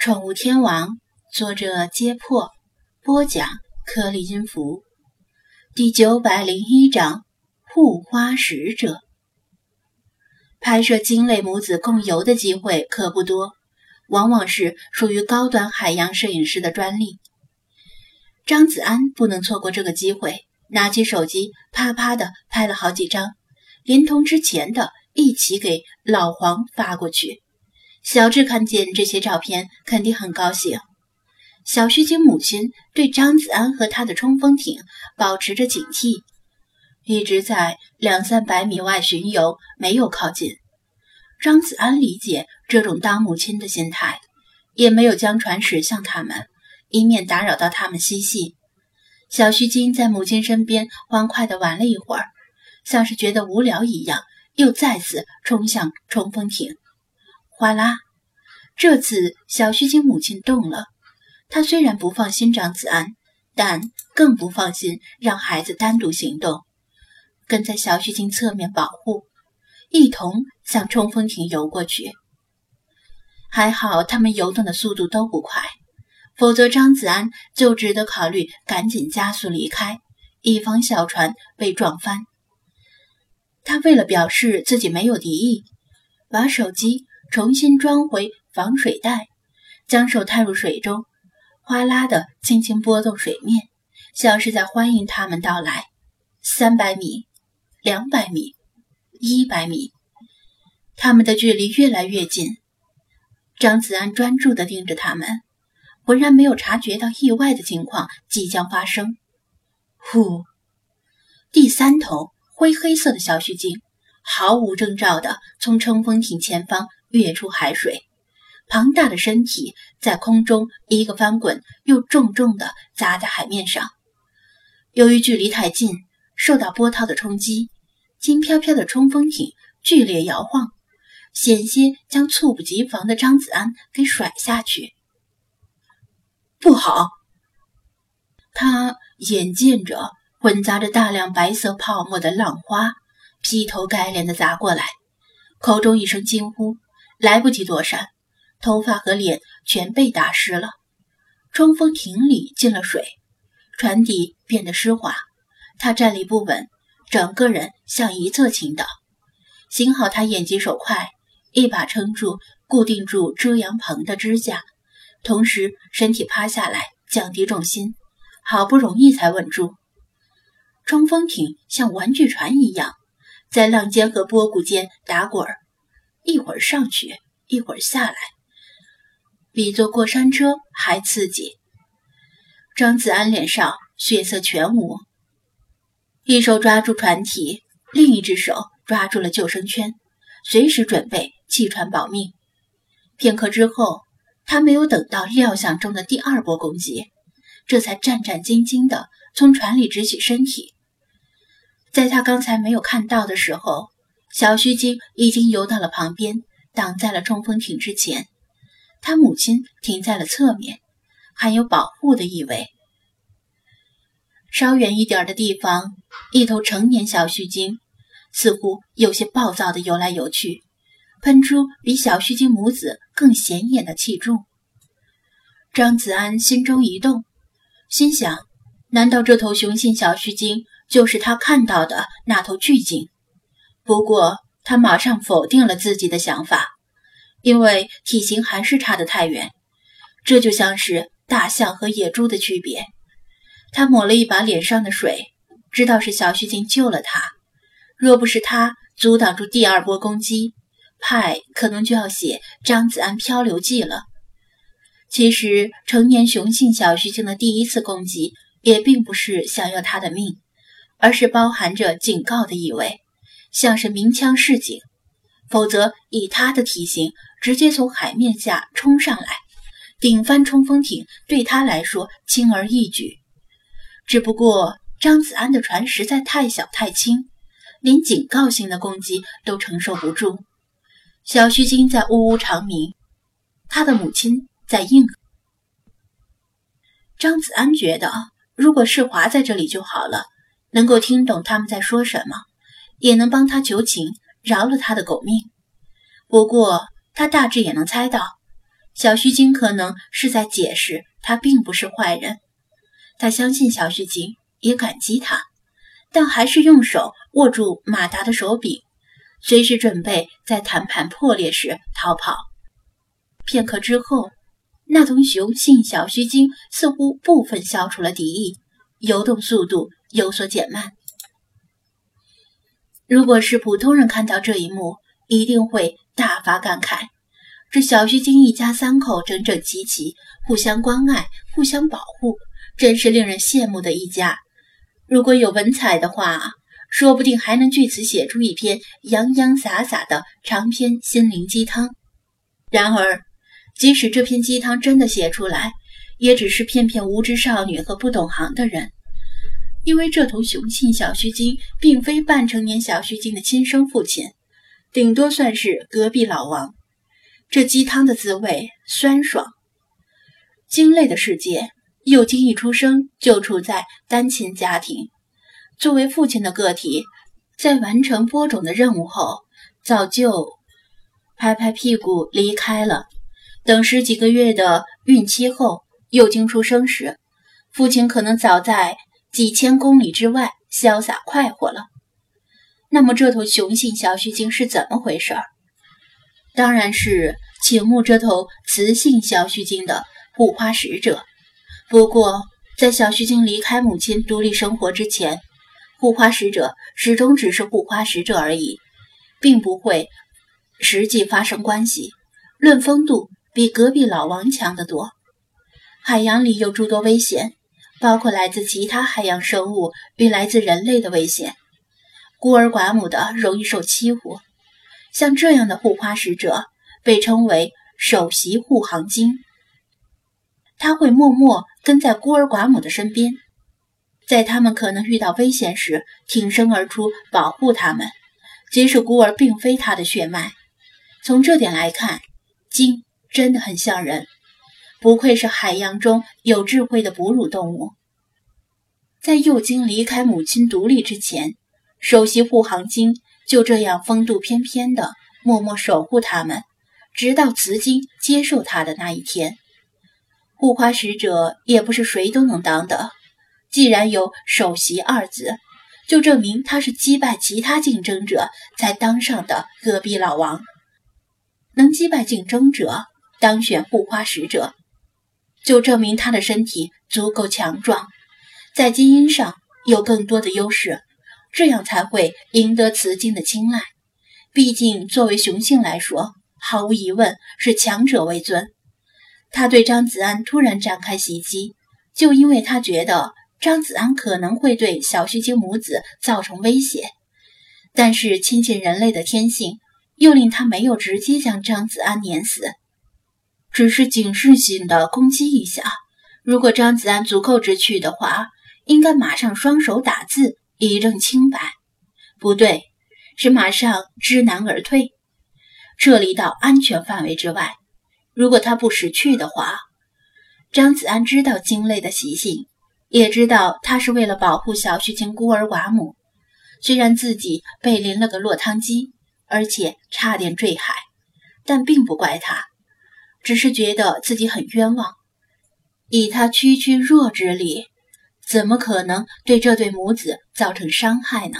宠物天王，作者：揭破，播讲：颗粒音符，第九百零一章：护花使者。拍摄鲸类母子共游的机会可不多，往往是属于高端海洋摄影师的专利。张子安不能错过这个机会，拿起手机，啪啪的拍了好几张，连同之前的一起给老黄发过去。小智看见这些照片，肯定很高兴。小须鲸母亲对张子安和他的冲锋艇保持着警惕，一直在两三百米外巡游，没有靠近。张子安理解这种当母亲的心态，也没有将船驶向他们，以免打扰到他们嬉戏。小须鲸在母亲身边欢快地玩了一会儿，像是觉得无聊一样，又再次冲向冲锋艇。哗啦！这次小须鲸母亲动了。她虽然不放心张子安，但更不放心让孩子单独行动，跟在小须鲸侧面保护，一同向冲锋艇游过去。还好他们游动的速度都不快，否则张子安就只得考虑赶紧加速离开，以防小船被撞翻。他为了表示自己没有敌意，把手机。重新装回防水袋，将手探入水中，哗啦的轻轻拨动水面，像是在欢迎他们到来。三百米，两百米，一百米，他们的距离越来越近。张子安专注地盯着他们，浑然没有察觉到意外的情况即将发生。呼！第三头灰黑色的小须鲸毫无征兆地从冲锋艇前方。跃出海水，庞大的身体在空中一个翻滚，又重重地砸在海面上。由于距离太近，受到波涛的冲击，轻飘飘的冲锋艇剧烈摇晃，险些将猝不及防的张子安给甩下去。不好！他眼见着混杂着大量白色泡沫的浪花劈头盖脸地砸过来，口中一声惊呼。来不及躲闪，头发和脸全被打湿了。冲锋艇里进了水，船底变得湿滑，他站立不稳，整个人向一侧倾倒。幸好他眼疾手快，一把撑住，固定住遮阳棚的支架，同时身体趴下来，降低重心，好不容易才稳住。冲锋艇像玩具船一样，在浪尖和波谷间打滚儿。一会儿上去，一会儿下来，比坐过山车还刺激。张子安脸上血色全无，一手抓住船体，另一只手抓住了救生圈，随时准备弃船保命。片刻之后，他没有等到料想中的第二波攻击，这才战战兢兢地从船里直起身体。在他刚才没有看到的时候。小须鲸已经游到了旁边，挡在了冲锋艇之前。他母亲停在了侧面，含有保护的意味。稍远一点的地方，一头成年小须鲸似乎有些暴躁地游来游去，喷出比小须鲸母子更显眼的气柱。张子安心中一动，心想：难道这头雄性小须鲸就是他看到的那头巨鲸？不过，他马上否定了自己的想法，因为体型还是差得太远。这就像是大象和野猪的区别。他抹了一把脸上的水，知道是小须鲸救了他。若不是他阻挡住第二波攻击，派可能就要写《张子安漂流记》了。其实，成年雄性小须鲸的第一次攻击也并不是想要他的命，而是包含着警告的意味。像是鸣枪示警，否则以他的体型，直接从海面下冲上来，顶翻冲锋艇对他来说轻而易举。只不过张子安的船实在太小太轻，连警告性的攻击都承受不住。小须鲸在呜呜长鸣，他的母亲在应。张子安觉得，如果世华在这里就好了，能够听懂他们在说什么。也能帮他求情，饶了他的狗命。不过他大致也能猜到，小须鲸可能是在解释他并不是坏人。他相信小须鲸，也感激他，但还是用手握住马达的手柄，随时准备在谈判破裂时逃跑。片刻之后，那头雄性小须鲸似乎部分消除了敌意，游动速度有所减慢。如果是普通人看到这一幕，一定会大发感慨：这小须鲸一家三口整整齐齐，互相关爱，互相保护，真是令人羡慕的一家。如果有文采的话，说不定还能据此写出一篇洋洋洒洒的长篇心灵鸡汤。然而，即使这篇鸡汤真的写出来，也只是骗骗无知少女和不懂行的人，因为这头雄性小须鲸并非半成年小须鲸的亲生父亲。顶多算是隔壁老王。这鸡汤的滋味酸爽。鲸类的世界，幼鲸一出生就处在单亲家庭。作为父亲的个体，在完成播种的任务后，早就拍拍屁股离开了。等十几个月的孕期后，幼鲸出生时，父亲可能早在几千公里之外潇洒快活了。那么这头雄性小须鲸是怎么回事儿？当然是请牧这头雌性小须鲸的护花使者。不过，在小须鲸离开母亲独立生活之前，护花使者始终只是护花使者而已，并不会实际发生关系。论风度，比隔壁老王强得多。海洋里有诸多危险，包括来自其他海洋生物与来自人类的危险。孤儿寡母的容易受欺负，像这样的护花使者被称为首席护航鲸。他会默默跟在孤儿寡母的身边，在他们可能遇到危险时挺身而出保护他们，即使孤儿并非他的血脉。从这点来看，鲸真的很像人，不愧是海洋中有智慧的哺乳动物。在幼鲸离开母亲独立之前。首席护航鲸就这样风度翩翩的默默守护他们，直到雌鲸接受它的那一天。护花使者也不是谁都能当的，既然有“首席”二字，就证明他是击败其他竞争者才当上的隔壁老王。能击败竞争者，当选护花使者，就证明他的身体足够强壮，在基因上有更多的优势。这样才会赢得雌鲸的青睐。毕竟，作为雄性来说，毫无疑问是强者为尊。他对张子安突然展开袭击，就因为他觉得张子安可能会对小须鲸母子造成威胁。但是，亲近人类的天性又令他没有直接将张子安碾死，只是警示性的攻击一下。如果张子安足够知趣的话，应该马上双手打字。以证清白，不对，是马上知难而退，撤离到安全范围之外。如果他不识趣的话，张子安知道鲸类的习性，也知道他是为了保护小徐晴孤儿寡母。虽然自己被淋了个落汤鸡，而且差点坠海，但并不怪他，只是觉得自己很冤枉。以他区区弱智力。怎么可能对这对母子造成伤害呢？